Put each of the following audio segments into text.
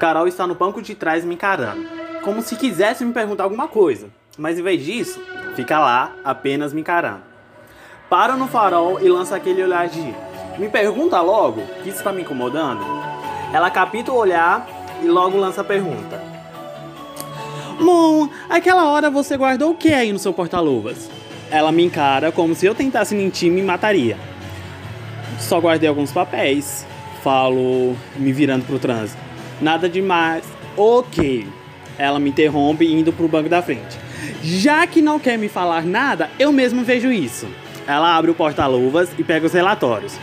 Carol está no banco de trás me encarando, como se quisesse me perguntar alguma coisa, mas em vez disso, fica lá apenas me encarando. Para no farol e lança aquele olhar de me pergunta logo, que está me incomodando. Ela capita o olhar e logo lança a pergunta. Moon, aquela hora você guardou o que aí no seu porta-luvas? Ela me encara como se eu tentasse mentir me mataria. Só guardei alguns papéis. Falo, me virando pro trânsito. Nada demais. Ok. Ela me interrompe indo pro banco da frente. Já que não quer me falar nada, eu mesmo vejo isso. Ela abre o porta-luvas e pega os relatórios.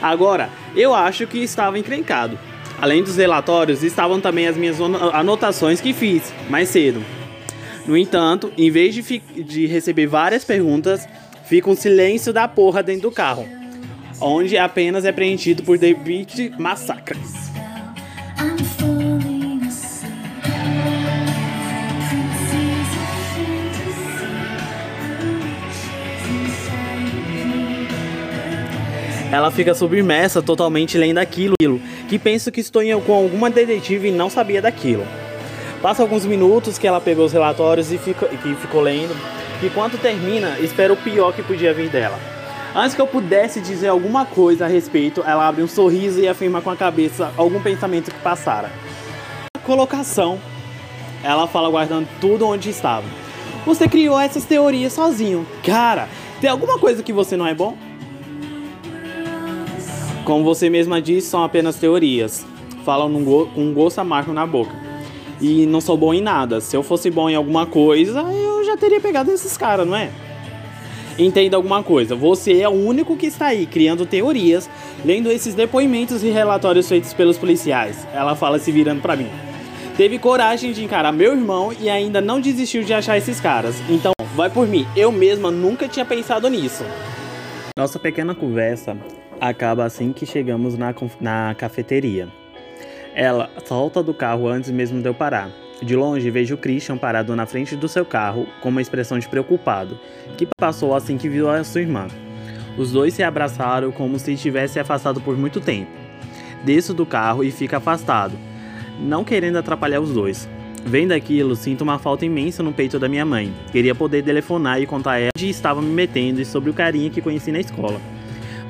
Agora, eu acho que estava encrencado. Além dos relatórios, estavam também as minhas anotações que fiz mais cedo. No entanto, em vez de, de receber várias perguntas, fica um silêncio da porra dentro do carro, onde apenas é preenchido por David Massacres. Ela fica submersa totalmente lendo aquilo, que penso que estou com alguma detetive e não sabia daquilo. Passa alguns minutos que ela pegou os relatórios e fica, que ficou lendo, e quando termina, espera o pior que podia vir dela. Antes que eu pudesse dizer alguma coisa a respeito, ela abre um sorriso e afirma com a cabeça algum pensamento que passara. Colocação. Ela fala guardando tudo onde estava. Você criou essas teorias sozinho. Cara, tem alguma coisa que você não é bom? Como você mesma disse, são apenas teorias. Falam com um gosto amargo na boca. E não sou bom em nada. Se eu fosse bom em alguma coisa, eu já teria pegado esses caras, não é? Entenda alguma coisa, você é o único que está aí criando teorias, lendo esses depoimentos e relatórios feitos pelos policiais. Ela fala se virando para mim. Teve coragem de encarar meu irmão e ainda não desistiu de achar esses caras. Então, vai por mim. Eu mesma nunca tinha pensado nisso. Nossa pequena conversa acaba assim que chegamos na, na cafeteria. Ela salta do carro antes mesmo de eu parar. De longe vejo Christian parado na frente do seu carro com uma expressão de preocupado, que passou assim que viu a sua irmã. Os dois se abraçaram como se estivesse afastado por muito tempo. Desço do carro e fico afastado, não querendo atrapalhar os dois. Vendo aquilo, sinto uma falta imensa no peito da minha mãe. Queria poder telefonar e contar a ela onde estava me metendo e sobre o carinha que conheci na escola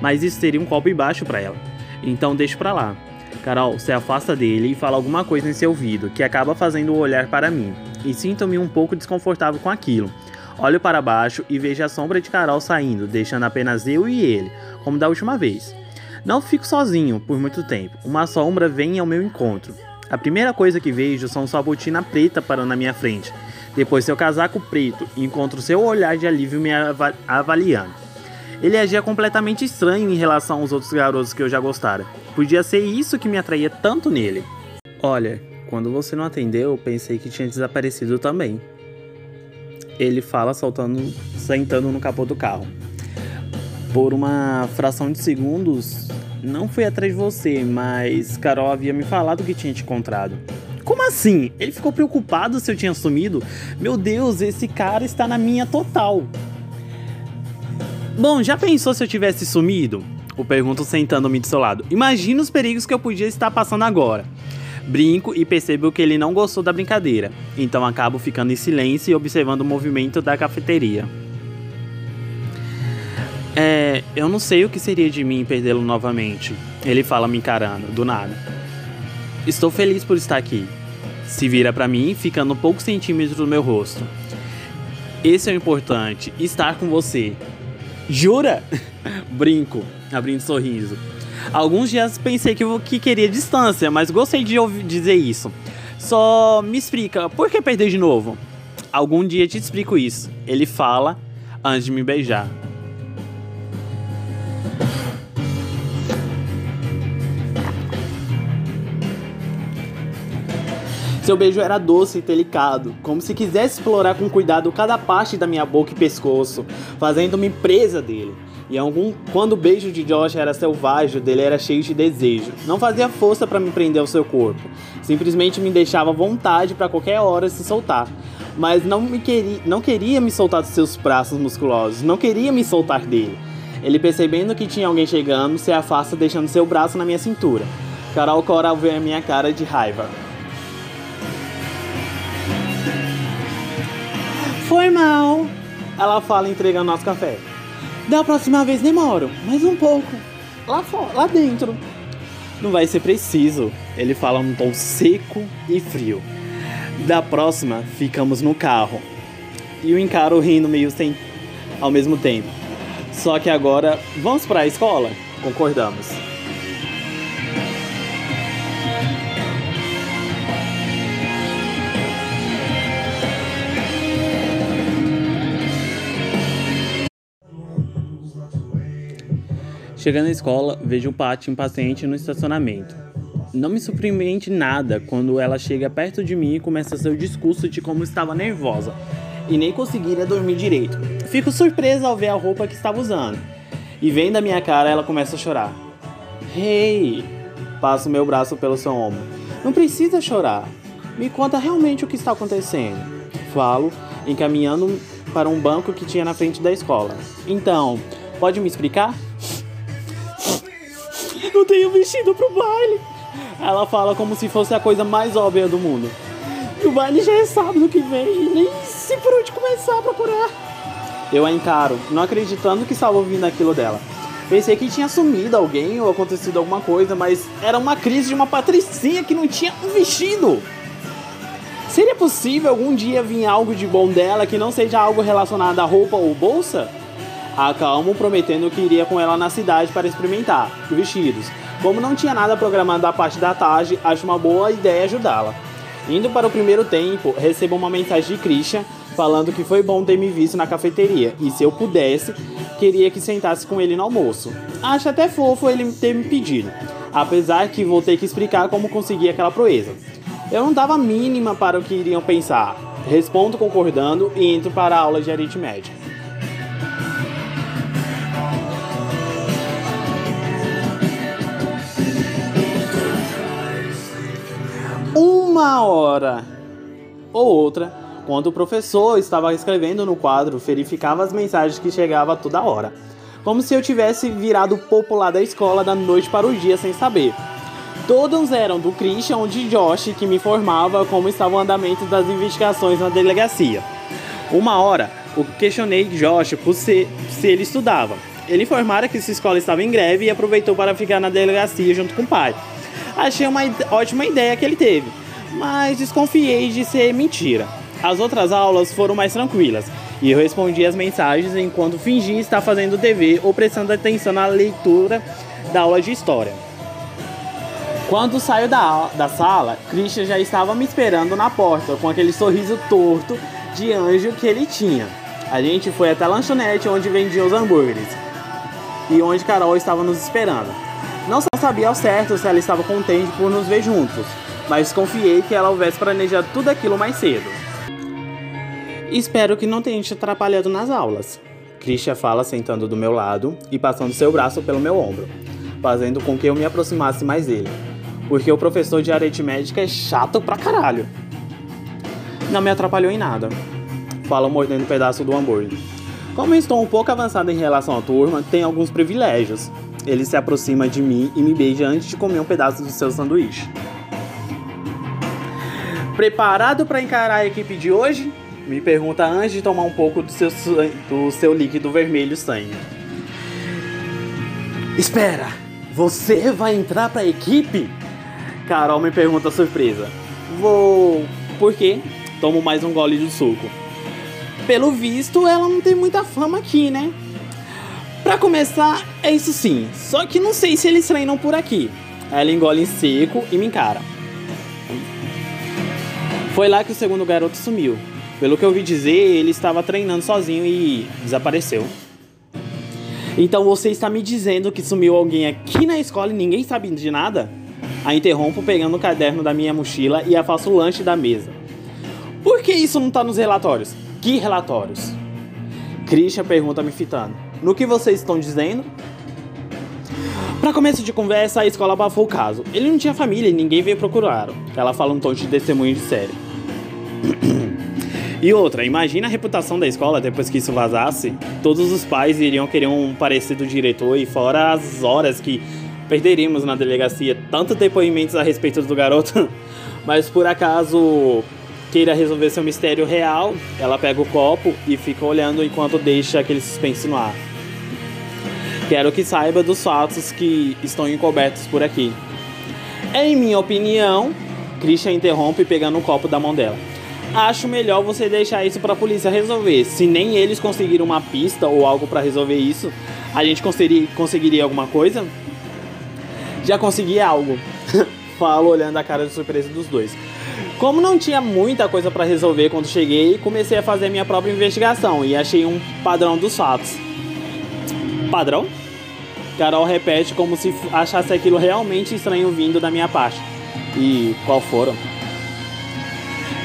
mas isso seria um golpe baixo para ela. Então deixa pra lá. Carol se afasta dele e fala alguma coisa em seu ouvido, que acaba fazendo o olhar para mim, e sinto-me um pouco desconfortável com aquilo. Olho para baixo e vejo a sombra de Carol saindo, deixando apenas eu e ele, como da última vez. Não fico sozinho por muito tempo, uma sombra vem ao meu encontro. A primeira coisa que vejo são sua botina preta parando na minha frente, depois seu casaco preto e encontro seu olhar de alívio me avaliando. Ele agia completamente estranho em relação aos outros garotos que eu já gostara. Podia ser isso que me atraía tanto nele. Olha, quando você não atendeu, pensei que tinha desaparecido também. Ele fala sentando no capô do carro. Por uma fração de segundos, não fui atrás de você, mas Carol havia me falado que tinha te encontrado. Como assim? Ele ficou preocupado se eu tinha sumido? Meu Deus, esse cara está na minha total. Bom, já pensou se eu tivesse sumido? O pergunto sentando-me do seu lado. Imagina os perigos que eu podia estar passando agora. Brinco e percebo que ele não gostou da brincadeira, então acabo ficando em silêncio e observando o movimento da cafeteria. É, eu não sei o que seria de mim perdê-lo novamente. Ele fala me encarando, do nada. Estou feliz por estar aqui. Se vira para mim, ficando poucos centímetros do meu rosto. Esse é o importante, estar com você. Jura? Brinco, abrindo sorriso. Alguns dias pensei que, que queria distância, mas gostei de ouvir dizer isso. Só me explica, por que perder de novo? Algum dia te explico isso. Ele fala antes de me beijar. Seu beijo era doce e delicado, como se quisesse explorar com cuidado cada parte da minha boca e pescoço, fazendo-me presa dele. E algum, quando o beijo de Josh era selvagem, dele era cheio de desejo. Não fazia força para me prender ao seu corpo, simplesmente me deixava vontade para qualquer hora se soltar. Mas não me queria, não queria me soltar dos seus braços musculosos, não queria me soltar dele. Ele percebendo que tinha alguém chegando, se afasta deixando seu braço na minha cintura. Carol Cora vê a minha cara de raiva. Foi mal. Ela fala entregando nosso café. Da próxima vez demoro, mais um pouco. Lá fora, lá dentro. Não vai ser preciso. Ele fala num tom seco e frio. Da próxima, ficamos no carro. E o encaro rindo meio sem ao mesmo tempo. Só que agora, vamos para a escola? Concordamos. Chegando na escola, vejo o Paty impaciente no estacionamento. Não me surpreende nada quando ela chega perto de mim e começa seu discurso de como estava nervosa e nem conseguiria dormir direito. Fico surpresa ao ver a roupa que estava usando. E vendo a minha cara, ela começa a chorar. Hey! Passo meu braço pelo seu ombro. Não precisa chorar. Me conta realmente o que está acontecendo. Falo, encaminhando para um banco que tinha na frente da escola. Então, pode me explicar? Não tenho vestido pro baile. Ela fala como se fosse a coisa mais óbvia do mundo. E o baile já é sábado que vem nem sei por onde começar a procurar. Eu a encaro, não acreditando que estava ouvindo aquilo dela. Pensei que tinha sumido alguém ou acontecido alguma coisa, mas era uma crise de uma patricinha que não tinha um vestido. Seria possível algum dia vir algo de bom dela que não seja algo relacionado à roupa ou bolsa? Acalmo, prometendo que iria com ela na cidade para experimentar vestidos. Como não tinha nada programado da parte da tarde, acho uma boa ideia ajudá-la. Indo para o primeiro tempo, recebo uma mensagem de Christian falando que foi bom ter me visto na cafeteria e se eu pudesse, queria que sentasse com ele no almoço. Acho até fofo ele ter me pedido, apesar que vou ter que explicar como consegui aquela proeza. Eu não dava mínima para o que iriam pensar. Respondo concordando e entro para a aula de aritmética. Uma hora ou outra, quando o professor estava escrevendo no quadro, verificava as mensagens que chegavam toda hora. Como se eu tivesse virado popular da escola da noite para o dia sem saber. Todos eram do Christian de Josh que me informava como estava o andamento das investigações na delegacia. Uma hora, eu questionei Josh por se, se ele estudava. Ele informara que sua escola estava em greve e aproveitou para ficar na delegacia junto com o pai. Achei uma ótima ideia que ele teve, mas desconfiei de ser mentira. As outras aulas foram mais tranquilas e eu respondi as mensagens enquanto fingi estar fazendo dever ou prestando atenção na leitura da aula de história. Quando saio da, da sala, Christian já estava me esperando na porta com aquele sorriso torto de anjo que ele tinha. A gente foi até a lanchonete onde vendiam os hambúrgueres e onde Carol estava nos esperando. Não sabia ao certo se ela estava contente por nos ver juntos, mas confiei que ela houvesse planejado tudo aquilo mais cedo. Espero que não tenha te atrapalhado nas aulas. Christian fala sentando do meu lado e passando seu braço pelo meu ombro, fazendo com que eu me aproximasse mais dele. Porque o professor de aritmética é chato pra caralho. Não me atrapalhou em nada. Fala mordendo um pedaço do hambúrguer. Como estou um pouco avançado em relação à turma, tem alguns privilégios. Ele se aproxima de mim e me beija antes de comer um pedaço do seu sanduíche. Preparado para encarar a equipe de hoje? Me pergunta antes de tomar um pouco do seu, do seu líquido vermelho sangue. Espera, você vai entrar para a equipe? Carol me pergunta surpresa. Vou. Por quê? Tomo mais um gole de suco. Pelo visto, ela não tem muita fama aqui, né? Pra começar, é isso sim. Só que não sei se eles treinam por aqui. Ela engole em seco e me encara. Foi lá que o segundo garoto sumiu. Pelo que eu ouvi dizer, ele estava treinando sozinho e desapareceu. Então você está me dizendo que sumiu alguém aqui na escola e ninguém sabe de nada? A interrompo pegando o caderno da minha mochila e afasto o lanche da mesa. Por que isso não está nos relatórios? Que relatórios? Christian pergunta me fitando. No que vocês estão dizendo? Para começo de conversa, a escola abafou o caso. Ele não tinha família e ninguém veio procurá-lo. Ela fala um tom de testemunho de série. E outra, imagina a reputação da escola depois que isso vazasse. Todos os pais iriam querer um parecido diretor e fora as horas que perderíamos na delegacia, tanto depoimentos a respeito do garoto. Mas por acaso queira resolver seu mistério real, ela pega o copo e fica olhando enquanto deixa aquele suspense no ar. Quero que saiba dos fatos que estão encobertos por aqui. Em minha opinião, Christian interrompe pegando um copo da mão dela. Acho melhor você deixar isso para a polícia resolver. Se nem eles conseguiram uma pista ou algo para resolver isso, a gente conseguiria, conseguiria alguma coisa? Já consegui algo. Falo olhando a cara de surpresa dos dois. Como não tinha muita coisa para resolver quando cheguei, comecei a fazer minha própria investigação e achei um padrão dos fatos. Padrão? Carol repete como se achasse aquilo realmente estranho vindo da minha parte. E qual foram?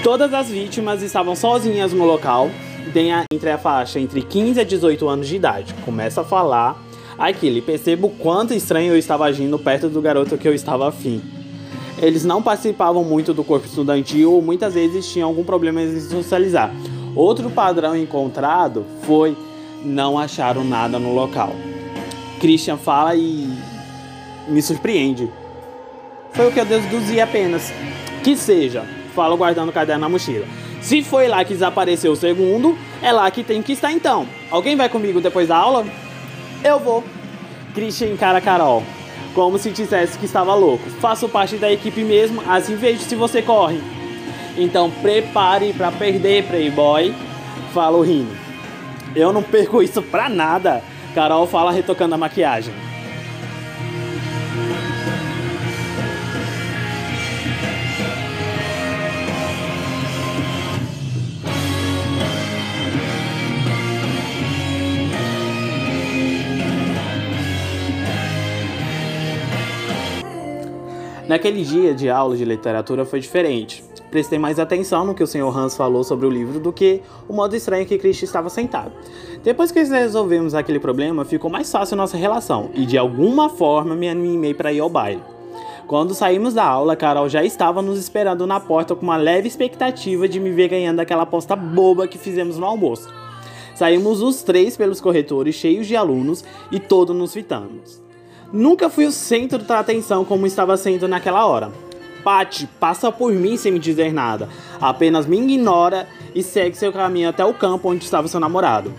Todas as vítimas estavam sozinhas no local, entre a faixa entre 15 a 18 anos de idade. Começa a falar aquilo e percebo quanto estranho eu estava agindo perto do garoto que eu estava afim. Eles não participavam muito do corpo estudantil ou muitas vezes tinham algum problema em socializar. Outro padrão encontrado foi não acharam nada no local. Christian fala e me surpreende. Foi o que eu deduzi apenas. Que seja, falo guardando o caderno na mochila. Se foi lá que desapareceu o segundo, é lá que tem que estar então. Alguém vai comigo depois da aula? Eu vou. Christian encara Carol, como se dissesse que estava louco. Faço parte da equipe mesmo, assim vejo se você corre. Então prepare para perder, Playboy. Falo rindo. Eu não perco isso pra nada. Carol fala retocando a maquiagem. Naquele dia de aula de literatura foi diferente. Prestei mais atenção no que o Sr. Hans falou sobre o livro do que o modo estranho que Christian estava sentado. Depois que resolvemos aquele problema, ficou mais fácil nossa relação e de alguma forma me animei para ir ao baile. Quando saímos da aula, Carol já estava nos esperando na porta com uma leve expectativa de me ver ganhando aquela aposta boba que fizemos no almoço. Saímos os três pelos corretores cheios de alunos e todos nos fitamos. Nunca fui o centro da atenção como estava sendo naquela hora. Pati passa por mim sem me dizer nada, apenas me ignora e segue seu caminho até o campo onde estava seu namorado.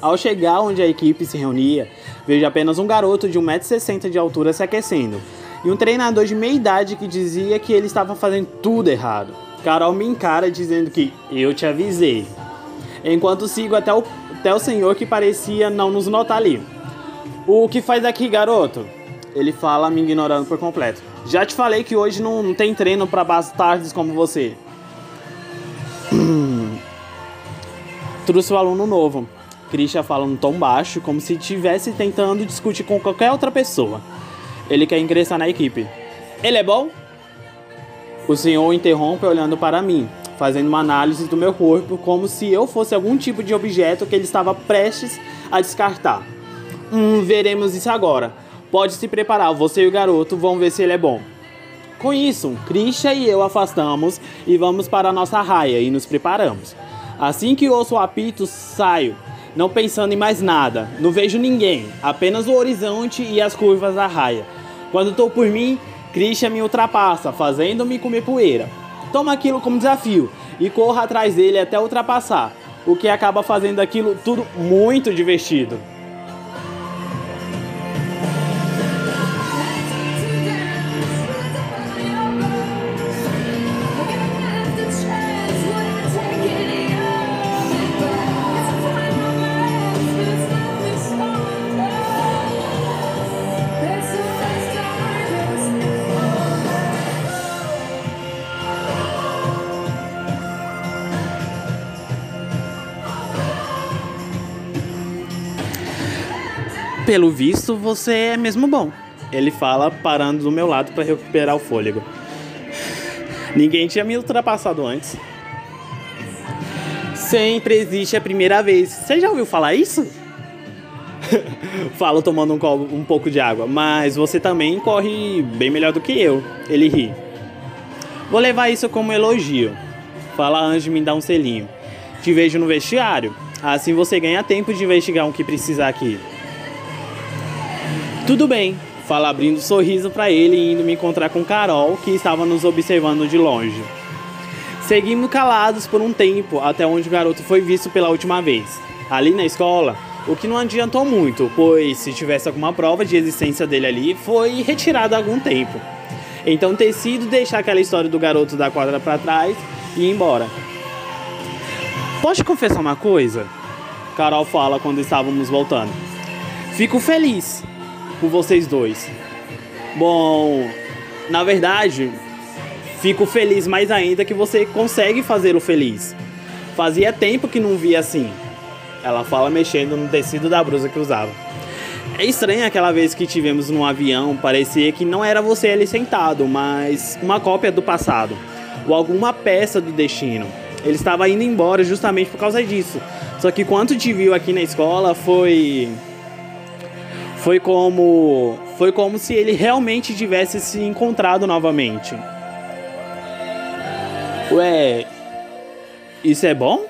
Ao chegar onde a equipe se reunia, vejo apenas um garoto de 1,60m de altura se aquecendo e um treinador de meia idade que dizia que ele estava fazendo tudo errado. Carol me encara dizendo que eu te avisei, enquanto sigo até o, até o senhor que parecia não nos notar ali. O que faz aqui, garoto? Ele fala, me ignorando por completo. Já te falei que hoje não, não tem treino para bastardos como você. Trouxe o aluno novo. Christian fala num tom baixo, como se estivesse tentando discutir com qualquer outra pessoa. Ele quer ingressar na equipe. Ele é bom? O senhor interrompe olhando para mim, fazendo uma análise do meu corpo como se eu fosse algum tipo de objeto que ele estava prestes a descartar. Hum, veremos isso agora. Pode se preparar, você e o garoto vão ver se ele é bom. Com isso, Christian e eu afastamos e vamos para a nossa raia e nos preparamos. Assim que ouço o apito, saio, não pensando em mais nada. Não vejo ninguém, apenas o horizonte e as curvas da raia. Quando estou por mim, Christian me ultrapassa, fazendo-me comer poeira. Tomo aquilo como desafio e corro atrás dele até ultrapassar, o que acaba fazendo aquilo tudo muito divertido. Pelo visto, você é mesmo bom. Ele fala, parando do meu lado para recuperar o fôlego. Ninguém tinha me ultrapassado antes. Sempre existe a primeira vez. Você já ouviu falar isso? Falo tomando um, um pouco de água. Mas você também corre bem melhor do que eu. Ele ri. Vou levar isso como elogio. Fala antes de me dar um selinho. Te vejo no vestiário. Assim você ganha tempo de investigar o que precisar aqui. Tudo bem, fala abrindo um sorriso para ele e indo me encontrar com Carol, que estava nos observando de longe. Seguimos calados por um tempo até onde o garoto foi visto pela última vez. Ali na escola, o que não adiantou muito, pois se tivesse alguma prova de existência dele ali, foi retirado há algum tempo. Então decido deixar aquela história do garoto da quadra para trás e ir embora. Pode confessar uma coisa? Carol fala quando estávamos voltando. Fico feliz por vocês dois. Bom, na verdade, fico feliz mais ainda que você consegue fazê-lo feliz. Fazia tempo que não via assim. Ela fala mexendo no tecido da blusa que usava. É estranho aquela vez que tivemos num avião, parecia que não era você ali sentado, mas uma cópia do passado, ou alguma peça do destino. Ele estava indo embora justamente por causa disso. Só que quando te viu aqui na escola foi foi como foi como se ele realmente tivesse se encontrado novamente. Ué, isso é bom?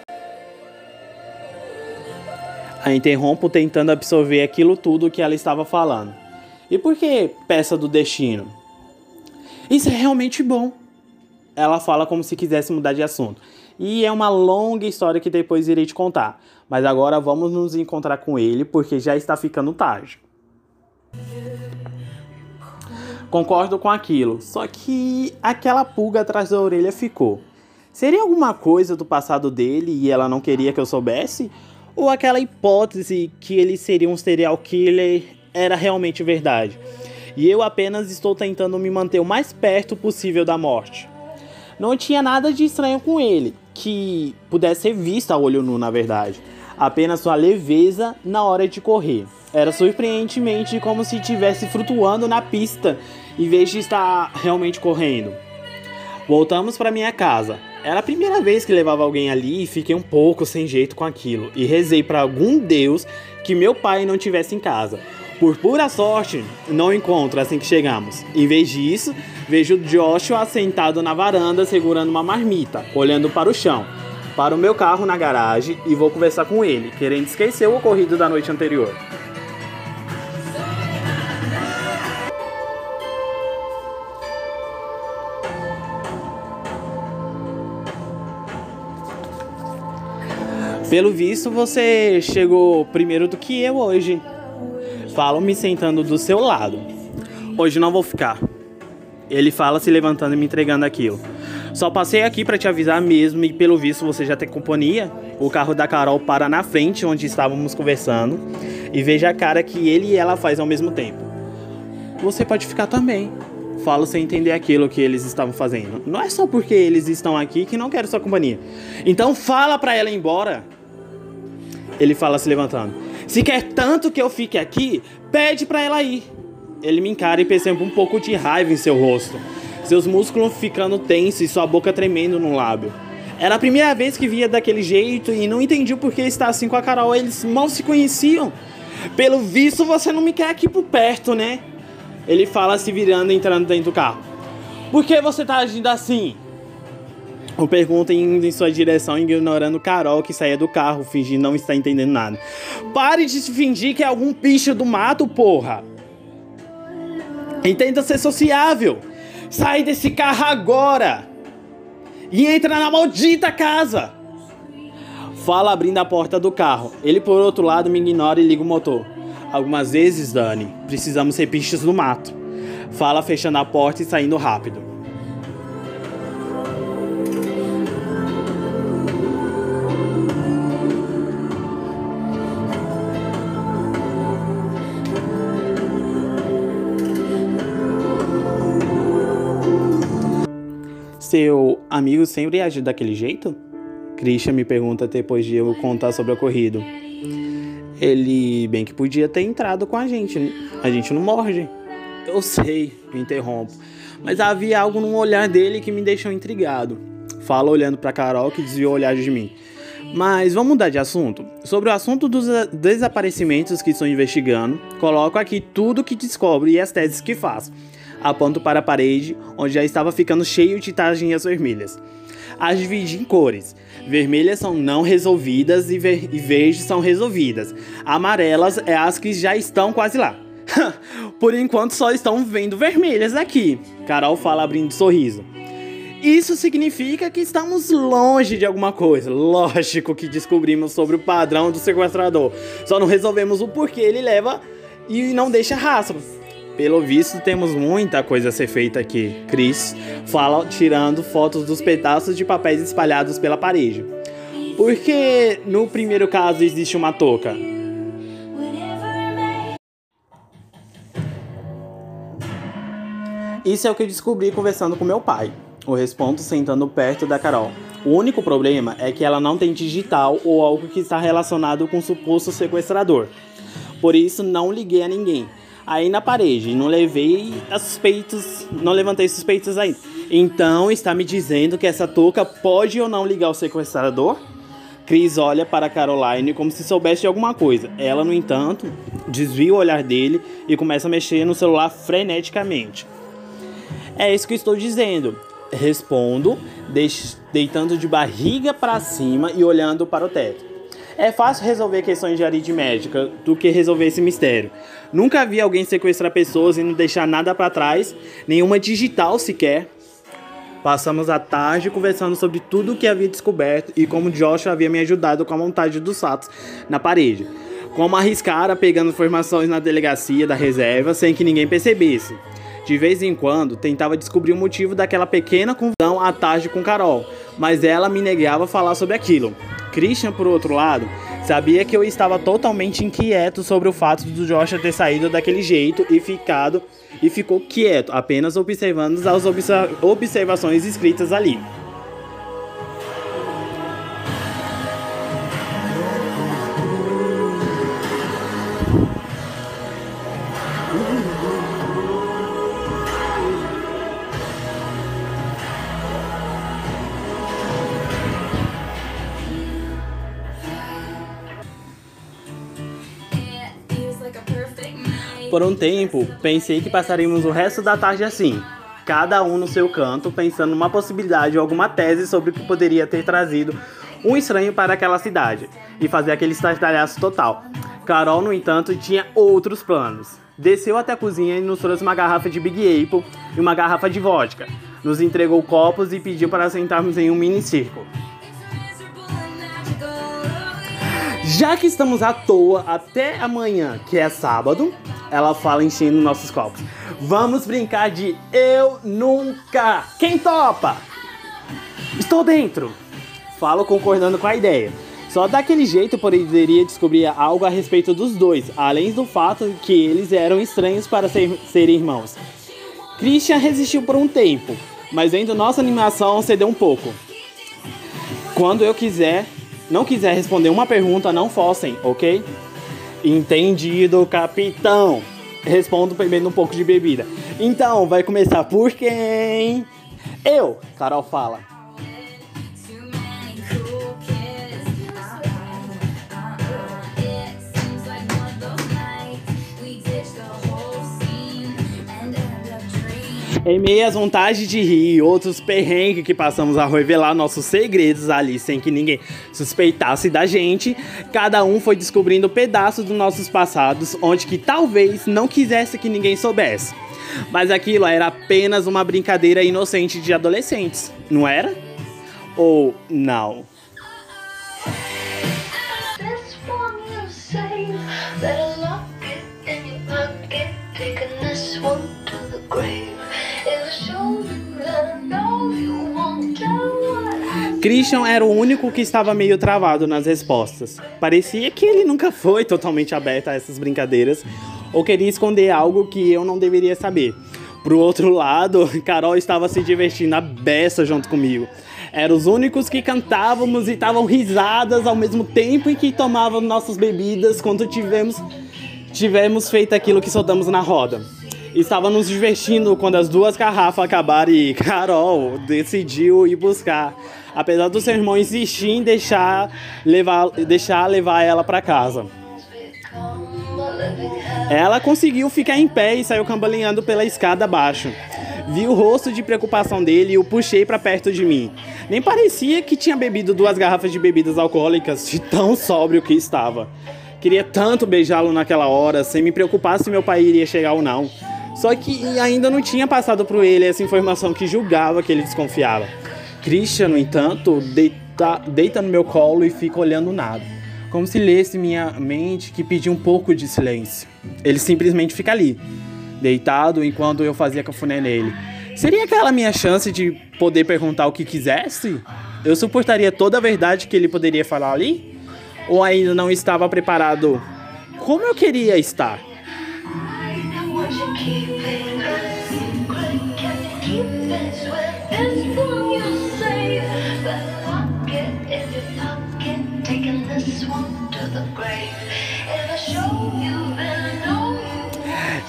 A interrompo tentando absorver aquilo tudo que ela estava falando. E por que peça do destino? Isso é realmente bom. Ela fala como se quisesse mudar de assunto. E é uma longa história que depois irei te contar. Mas agora vamos nos encontrar com ele porque já está ficando tarde. Concordo com aquilo, só que aquela pulga atrás da orelha ficou. Seria alguma coisa do passado dele e ela não queria que eu soubesse? ou aquela hipótese que ele seria um serial killer era realmente verdade. E eu apenas estou tentando me manter o mais perto possível da morte. Não tinha nada de estranho com ele, que pudesse ser visto a olho nu, na verdade. Apenas sua leveza na hora de correr. Era surpreendentemente como se estivesse flutuando na pista, em vez de estar realmente correndo. Voltamos para minha casa. Era a primeira vez que levava alguém ali e fiquei um pouco sem jeito com aquilo. E rezei para algum Deus que meu pai não tivesse em casa. Por pura sorte, não encontro assim que chegamos. Em vez disso, vejo Joshua sentado na varanda segurando uma marmita, olhando para o chão, para o meu carro na garagem e vou conversar com ele, querendo esquecer o ocorrido da noite anterior. Pelo visto, você chegou primeiro do que eu hoje. Falo me sentando do seu lado. Hoje não vou ficar. Ele fala se levantando e me entregando aquilo. Só passei aqui para te avisar mesmo e pelo visto você já tem companhia. O carro da Carol para na frente onde estávamos conversando e veja a cara que ele e ela faz ao mesmo tempo. Você pode ficar também. Falo sem entender aquilo que eles estavam fazendo. Não é só porque eles estão aqui que não quero sua companhia. Então fala para ela ir embora. Ele fala se levantando. Se quer tanto que eu fique aqui, pede para ela ir. Ele me encara e percebe um pouco de raiva em seu rosto. Seus músculos ficando tensos e sua boca tremendo no lábio. Era a primeira vez que via daquele jeito e não entendi por que está assim com a Carol. Eles mal se conheciam. Pelo visto, você não me quer aqui por perto, né? Ele fala se virando e entrando dentro do carro. Por que você tá agindo assim? O pergunta indo em sua direção, ignorando Carol que saía do carro, fingindo não estar entendendo nada. Pare de fingir que é algum bicho do mato, porra! E tenta ser sociável! Sai desse carro agora! E entra na maldita casa! Fala abrindo a porta do carro. Ele, por outro lado, me ignora e liga o motor. Algumas vezes, Dani, precisamos ser bichos do mato. Fala fechando a porta e saindo rápido. Seu amigo sempre age daquele jeito? Christian me pergunta depois de eu contar sobre o ocorrido. Ele bem que podia ter entrado com a gente. A gente não morde. Eu sei, me interrompo. Mas havia algo no olhar dele que me deixou intrigado. Fala olhando para Carol que desviou o olhar de mim. Mas vamos mudar de assunto. Sobre o assunto dos desaparecimentos que estou investigando, coloco aqui tudo que descobre e as teses que faço aponto para a parede, onde já estava ficando cheio de taginhas vermelhas. As dividi em cores. Vermelhas são não resolvidas e, ver e verdes são resolvidas. Amarelas é as que já estão quase lá. Por enquanto só estão vendo vermelhas aqui. Carol fala abrindo sorriso. Isso significa que estamos longe de alguma coisa. Lógico que descobrimos sobre o padrão do sequestrador. Só não resolvemos o porquê ele leva e não deixa rastro. Pelo visto, temos muita coisa a ser feita aqui. Chris fala tirando fotos dos pedaços de papéis espalhados pela parede. Porque no primeiro caso existe uma touca? Isso é o que descobri conversando com meu pai. Eu respondo sentando perto da Carol. O único problema é que ela não tem digital ou algo que está relacionado com o suposto sequestrador. Por isso não liguei a ninguém. Aí na parede, não levei suspeitos, não levantei suspeitos ainda. Então está me dizendo que essa touca pode ou não ligar o sequestrador? Chris olha para Caroline como se soubesse de alguma coisa. Ela, no entanto, desvia o olhar dele e começa a mexer no celular freneticamente. É isso que estou dizendo. Respondo, deitando de barriga para cima e olhando para o teto. É fácil resolver questões de aritmética do que resolver esse mistério. Nunca vi alguém sequestrar pessoas e não deixar nada para trás, nenhuma digital sequer. Passamos a tarde conversando sobre tudo o que havia descoberto e como Josh havia me ajudado com a montagem dos fatos na parede. Como arriscara pegando informações na delegacia da reserva sem que ninguém percebesse. De vez em quando, tentava descobrir o motivo daquela pequena confusão à tarde com Carol, mas ela me negava a falar sobre aquilo. Christian, por outro lado, sabia que eu estava totalmente inquieto sobre o fato do Joshua ter saído daquele jeito e ficado e ficou quieto, apenas observando as observações escritas ali. Por um tempo, pensei que passaríamos o resto da tarde assim, cada um no seu canto, pensando numa possibilidade ou alguma tese sobre o que poderia ter trazido um estranho para aquela cidade e fazer aquele estardalhaço total. Carol, no entanto, tinha outros planos. Desceu até a cozinha e nos trouxe uma garrafa de Big Apple e uma garrafa de vodka. Nos entregou copos e pediu para sentarmos em um mini círculo. Já que estamos à toa até amanhã, que é sábado, ela fala enchendo nossos copos. Vamos brincar de eu nunca. Quem topa? Estou dentro. Falo concordando com a ideia. Só daquele jeito poderia descobrir algo a respeito dos dois, além do fato que eles eram estranhos para ser, serem irmãos. Christian resistiu por um tempo, mas vendo nossa animação cedeu um pouco. Quando eu quiser, não quiser responder uma pergunta, não fossem, ok? Entendido, capitão. Respondo bebendo um pouco de bebida. Então, vai começar por quem? Eu, Carol fala. Em meio às vontades de rir e outros perrengues que passamos a revelar nossos segredos ali sem que ninguém suspeitasse da gente, cada um foi descobrindo pedaços dos nossos passados onde que talvez não quisesse que ninguém soubesse. Mas aquilo era apenas uma brincadeira inocente de adolescentes, não era? Ou não? Christian era o único que estava meio travado nas respostas. Parecia que ele nunca foi totalmente aberto a essas brincadeiras ou queria esconder algo que eu não deveria saber. Pro outro lado, Carol estava se divertindo a beça junto comigo. Eram os únicos que cantávamos e estavam risadas ao mesmo tempo em que tomávamos nossas bebidas quando tivemos, tivemos feito aquilo que soltamos na roda. Estava nos divertindo quando as duas garrafas acabaram e Carol decidiu ir buscar apesar do seu irmão insistir em deixar levar, deixar levar ela para casa. Ela conseguiu ficar em pé e saiu cambaleando pela escada abaixo. Vi o rosto de preocupação dele e o puxei para perto de mim. Nem parecia que tinha bebido duas garrafas de bebidas alcoólicas, de tão sóbrio que estava. Queria tanto beijá-lo naquela hora, sem me preocupar se meu pai iria chegar ou não. Só que ainda não tinha passado por ele essa informação que julgava que ele desconfiava. Christian, no entanto, deita, deita no meu colo e fica olhando nada. Como se lesse minha mente que pedia um pouco de silêncio. Ele simplesmente fica ali, deitado enquanto eu fazia cafuné nele. Seria aquela minha chance de poder perguntar o que quisesse? Eu suportaria toda a verdade que ele poderia falar ali? Ou ainda não estava preparado como eu queria estar?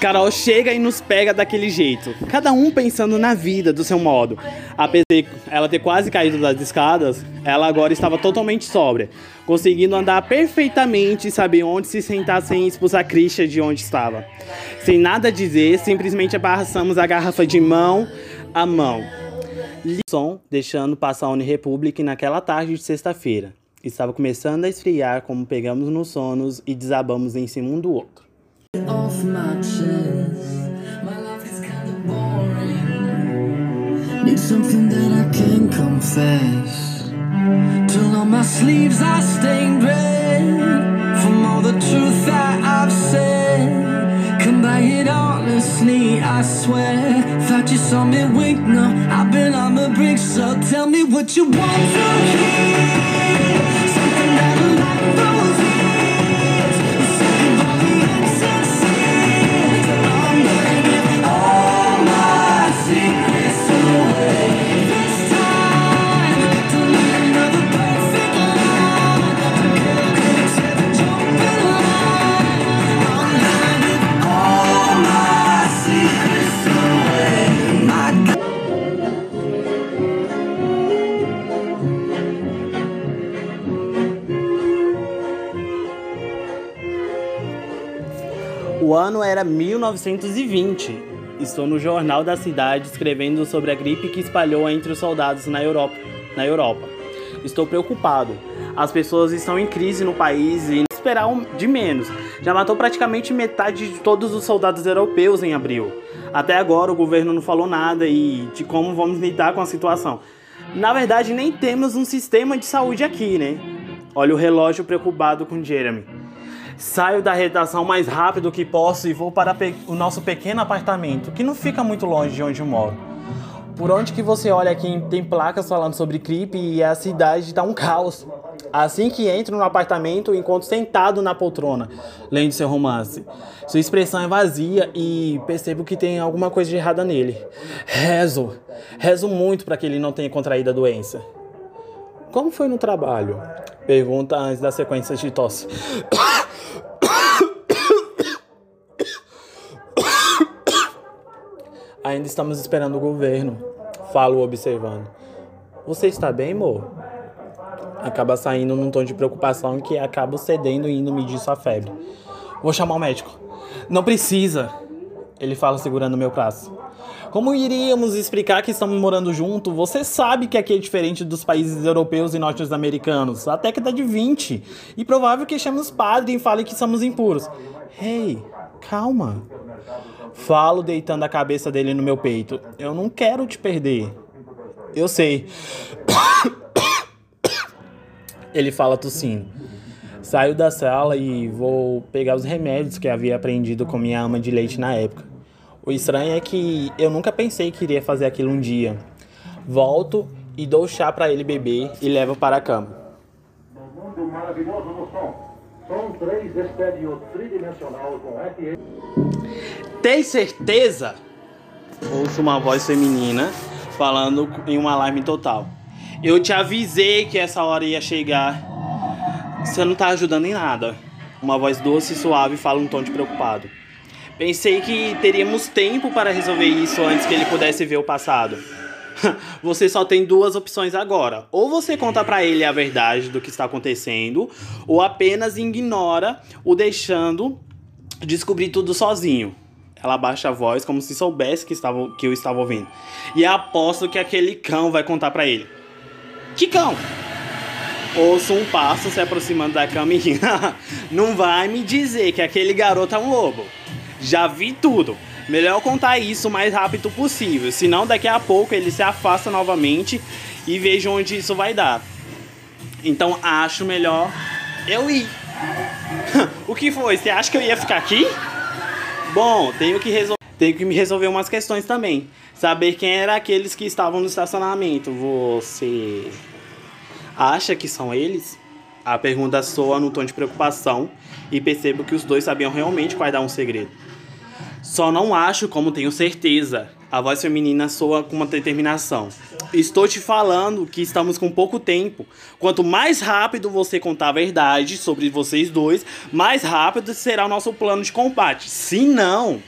Carol chega e nos pega daquele jeito, cada um pensando na vida do seu modo. Apesar de ela ter quase caído das escadas, ela agora estava totalmente sóbria, conseguindo andar perfeitamente e saber onde se sentar sem expulsar Christian de onde estava. Sem nada dizer, simplesmente abraçamos a garrafa de mão a mão. Som deixando passar a Unirepublic naquela tarde de sexta-feira. Estava começando a esfriar como pegamos nos sonos e desabamos em cima um do outro. Off my chest. My life is kind of boring. Need something that I can confess. Till on my sleeves I stained red from all the truth that I've said. Come by it honestly, I swear. Thought you saw me wink, no, I've been on the brink. So tell me what you want to hear. Something that'll light those O ano era 1920. Estou no jornal da cidade escrevendo sobre a gripe que espalhou entre os soldados na Europa. Na Europa. Estou preocupado. As pessoas estão em crise no país e esperar de menos. Já matou praticamente metade de todos os soldados europeus em abril. Até agora o governo não falou nada e de como vamos lidar com a situação. Na verdade, nem temos um sistema de saúde aqui, né? Olha o relógio preocupado com Jeremy. Saio da redação mais rápido que posso e vou para o nosso pequeno apartamento, que não fica muito longe de onde eu moro. Por onde que você olha aqui tem placas falando sobre gripe e a cidade está um caos. Assim que entro no apartamento, encontro sentado na poltrona, lendo seu romance. Sua expressão é vazia e percebo que tem alguma coisa de errada nele. Rezo, rezo muito para que ele não tenha contraído a doença. Como foi no trabalho? Pergunta antes da sequência de tosse. Ainda estamos esperando o governo. Falo observando. Você está bem, amor? Acaba saindo num tom de preocupação que acaba cedendo e indo medir sua febre. Vou chamar o médico. Não precisa. Ele fala segurando meu braço. Como iríamos explicar que estamos morando junto? Você sabe que aqui é diferente dos países europeus e norte-americanos. A década de 20. E provável que chamemos padre e fale que somos impuros. Hey, calma. Falo deitando a cabeça dele no meu peito. Eu não quero te perder. Eu sei. Ele fala tossindo. Saio da sala e vou pegar os remédios que havia aprendido com minha ama de leite na época. O estranho é que eu nunca pensei que iria fazer aquilo um dia. Volto e dou chá para ele beber e levo para a cama. No mundo maravilhoso do som. Som 3 estéreo tridimensional com FM. Tem certeza? Ouço uma voz feminina falando em um alarme total. Eu te avisei que essa hora ia chegar. Você não tá ajudando em nada. Uma voz doce e suave fala um tom de preocupado. Pensei que teríamos tempo para resolver isso antes que ele pudesse ver o passado. Você só tem duas opções agora. Ou você conta para ele a verdade do que está acontecendo, ou apenas ignora o deixando descobrir tudo sozinho. Ela baixa a voz como se soubesse que, estava, que eu estava ouvindo. E aposto que aquele cão vai contar para ele. Que cão? Ouço um passo se aproximando da cama e Não vai me dizer que aquele garoto é um lobo. Já vi tudo. Melhor contar isso o mais rápido possível, senão daqui a pouco ele se afasta novamente e veja onde isso vai dar. Então acho melhor eu ir. o que foi? Você acha que eu ia ficar aqui? Bom, tenho que resolver. Tenho que me resolver umas questões também. Saber quem eram aqueles que estavam no estacionamento. Você acha que são eles? A pergunta soa no tom de preocupação e percebo que os dois sabiam realmente guardar um segredo. Só não acho como tenho certeza. A voz feminina soa com uma determinação. Estou te falando que estamos com pouco tempo. Quanto mais rápido você contar a verdade sobre vocês dois, mais rápido será o nosso plano de combate. Se não,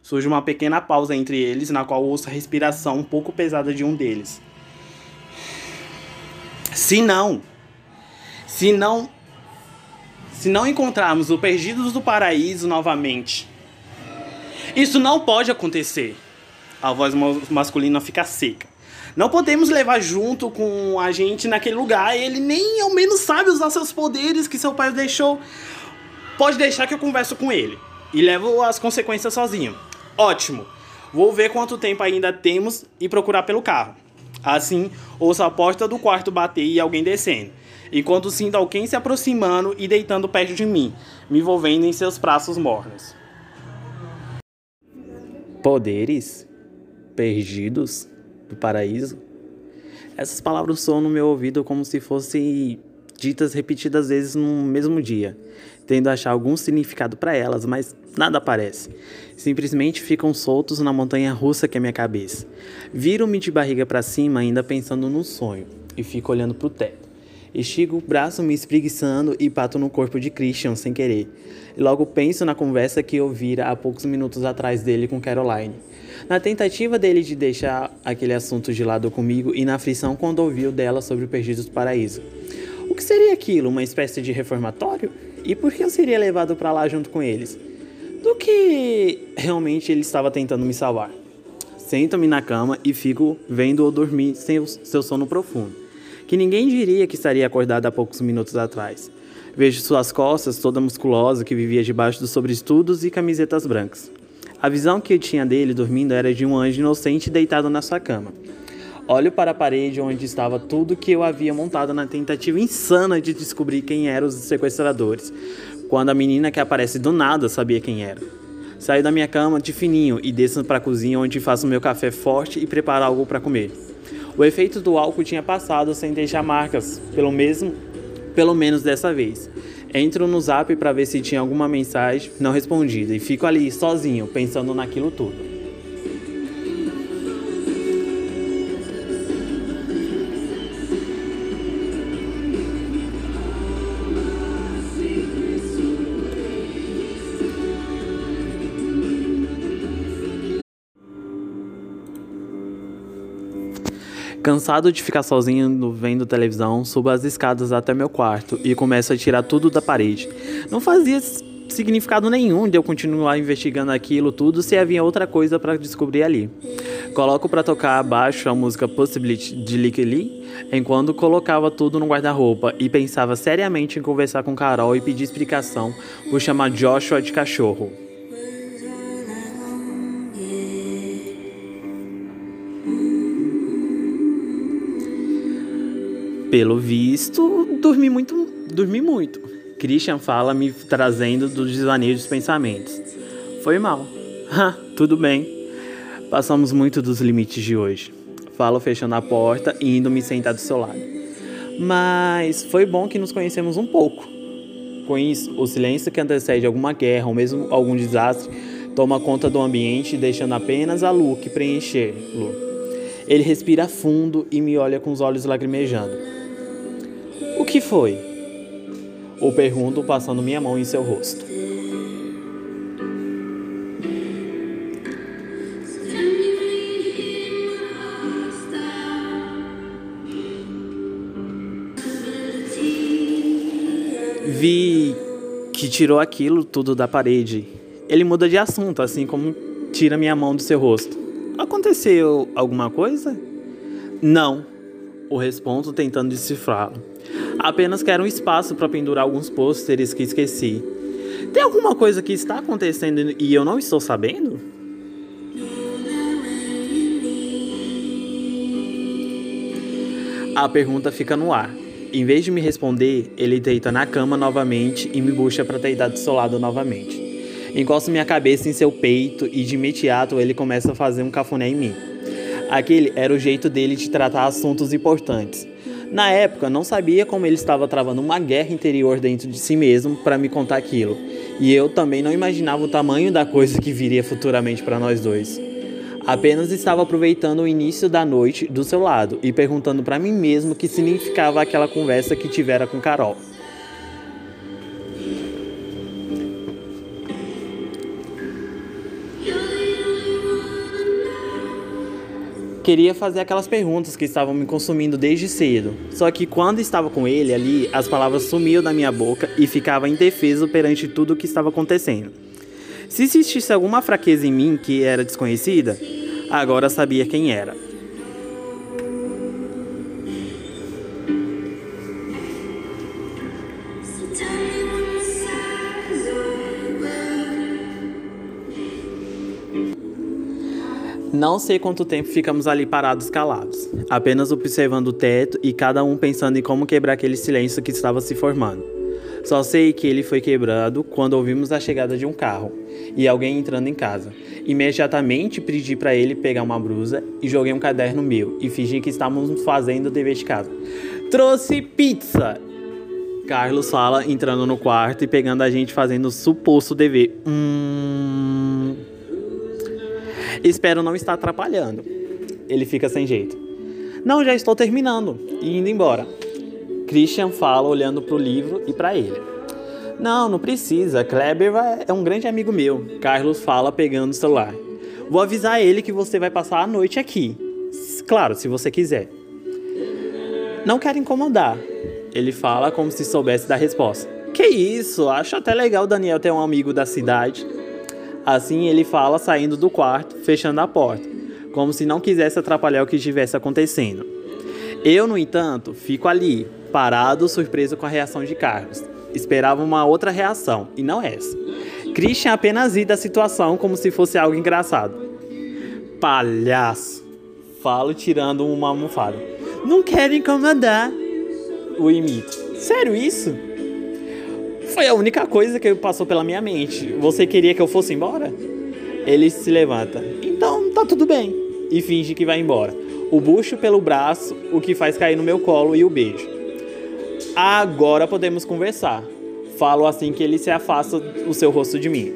surge uma pequena pausa entre eles, na qual ouço a respiração um pouco pesada de um deles. Se não, se não, se não encontrarmos o Perdidos do Paraíso novamente, isso não pode acontecer a voz masculina fica seca. Não podemos levar junto com a gente naquele lugar. Ele nem ao menos sabe usar seus poderes que seu pai deixou. Pode deixar que eu converso com ele. E levo as consequências sozinho. Ótimo. Vou ver quanto tempo ainda temos e procurar pelo carro. Assim, ouço a porta do quarto bater e alguém descendo. Enquanto sinto alguém se aproximando e deitando perto de mim, me envolvendo em seus braços mornos. Poderes? perdidos do paraíso. Essas palavras soam no meu ouvido como se fossem ditas repetidas vezes no mesmo dia, tendo a achar algum significado para elas, mas nada aparece. Simplesmente ficam soltos na montanha russa que é minha cabeça. Viro-me de barriga para cima, ainda pensando no sonho, e fico olhando para o teto. Estigo o braço me espreguiçando e pato no corpo de Christian sem querer. E logo penso na conversa que eu vira há poucos minutos atrás dele com Caroline. Na tentativa dele de deixar aquele assunto de lado comigo e na aflição quando ouviu dela sobre o Perdidos do Paraíso. O que seria aquilo? Uma espécie de reformatório? E por que eu seria levado para lá junto com eles? Do que realmente ele estava tentando me salvar? Sento-me na cama e fico vendo-o dormir sem o seu sono profundo que ninguém diria que estaria acordada há poucos minutos atrás. Vejo suas costas, toda musculosa, que vivia debaixo dos sobreestudos e camisetas brancas. A visão que eu tinha dele dormindo era de um anjo inocente deitado na sua cama. Olho para a parede onde estava tudo que eu havia montado na tentativa insana de descobrir quem eram os sequestradores, quando a menina que aparece do nada sabia quem era. Saio da minha cama de fininho e desço para a cozinha onde faço meu café forte e preparo algo para comer. O efeito do álcool tinha passado sem deixar marcas, pelo mesmo, pelo menos dessa vez. Entro no zap para ver se tinha alguma mensagem não respondida e fico ali sozinho, pensando naquilo tudo. Cansado de ficar sozinho vendo televisão, subo as escadas até meu quarto e começo a tirar tudo da parede. Não fazia significado nenhum de eu continuar investigando aquilo tudo se havia outra coisa para descobrir ali. Coloco para tocar abaixo a música Possibility de Lick Lee, enquanto colocava tudo no guarda-roupa e pensava seriamente em conversar com Carol e pedir explicação por chamar Joshua de cachorro. Pelo visto, dormi muito, dormi muito. Christian fala me trazendo do desvaneio dos pensamentos. Foi mal. tudo bem. Passamos muito dos limites de hoje. Falo fechando a porta e indo me sentar do seu lado. Mas foi bom que nos conhecemos um pouco. Com isso, o silêncio que antecede alguma guerra ou mesmo algum desastre toma conta do ambiente, deixando apenas a Luke preencher-lo. Ele respira fundo e me olha com os olhos lagrimejando que foi? Ou pergunto passando minha mão em seu rosto. Vi que tirou aquilo tudo da parede. Ele muda de assunto, assim como tira minha mão do seu rosto. Aconteceu alguma coisa? Não, o respondo tentando decifrá-lo. Apenas quero um espaço para pendurar alguns pôsteres que esqueci. Tem alguma coisa que está acontecendo e eu não estou sabendo? A pergunta fica no ar. Em vez de me responder, ele deita na cama novamente e me puxa para deitar do seu lado novamente. Encosto minha cabeça em seu peito e de imediato ele começa a fazer um cafuné em mim. Aquele era o jeito dele de tratar assuntos importantes. Na época, não sabia como ele estava travando uma guerra interior dentro de si mesmo para me contar aquilo. E eu também não imaginava o tamanho da coisa que viria futuramente para nós dois. Apenas estava aproveitando o início da noite do seu lado e perguntando para mim mesmo o que significava aquela conversa que tivera com Carol. Queria fazer aquelas perguntas que estavam me consumindo desde cedo. Só que quando estava com ele ali, as palavras sumiam da minha boca e ficava indefeso perante tudo o que estava acontecendo. Se existisse alguma fraqueza em mim que era desconhecida, agora sabia quem era. Não sei quanto tempo ficamos ali parados calados, apenas observando o teto e cada um pensando em como quebrar aquele silêncio que estava se formando. Só sei que ele foi quebrado quando ouvimos a chegada de um carro e alguém entrando em casa. Imediatamente pedi para ele pegar uma blusa e joguei um caderno meu e fingi que estávamos fazendo o dever de casa. Trouxe pizza! Carlos fala entrando no quarto e pegando a gente fazendo o suposto dever. Hum... Espero não estar atrapalhando. Ele fica sem jeito. Não, já estou terminando e indo embora. Christian fala olhando para o livro e para ele. Não, não precisa. Kleber é um grande amigo meu. Carlos fala pegando o celular. Vou avisar ele que você vai passar a noite aqui. Claro, se você quiser. Não quero incomodar. Ele fala como se soubesse da resposta. Que isso? Acho até legal o Daniel ter um amigo da cidade. Assim ele fala saindo do quarto, fechando a porta, como se não quisesse atrapalhar o que estivesse acontecendo. Eu, no entanto, fico ali, parado, surpreso com a reação de Carlos esperava uma outra reação, e não essa. Christian apenas ri da situação como se fosse algo engraçado. Palhaço! Falo tirando uma almofada. Não quero incomodar! O imito. Sério isso? Foi a única coisa que passou pela minha mente. Você queria que eu fosse embora? Ele se levanta. Então tá tudo bem. E finge que vai embora. O bucho pelo braço, o que faz cair no meu colo e o beijo. Agora podemos conversar. Falo assim que ele se afasta o seu rosto de mim.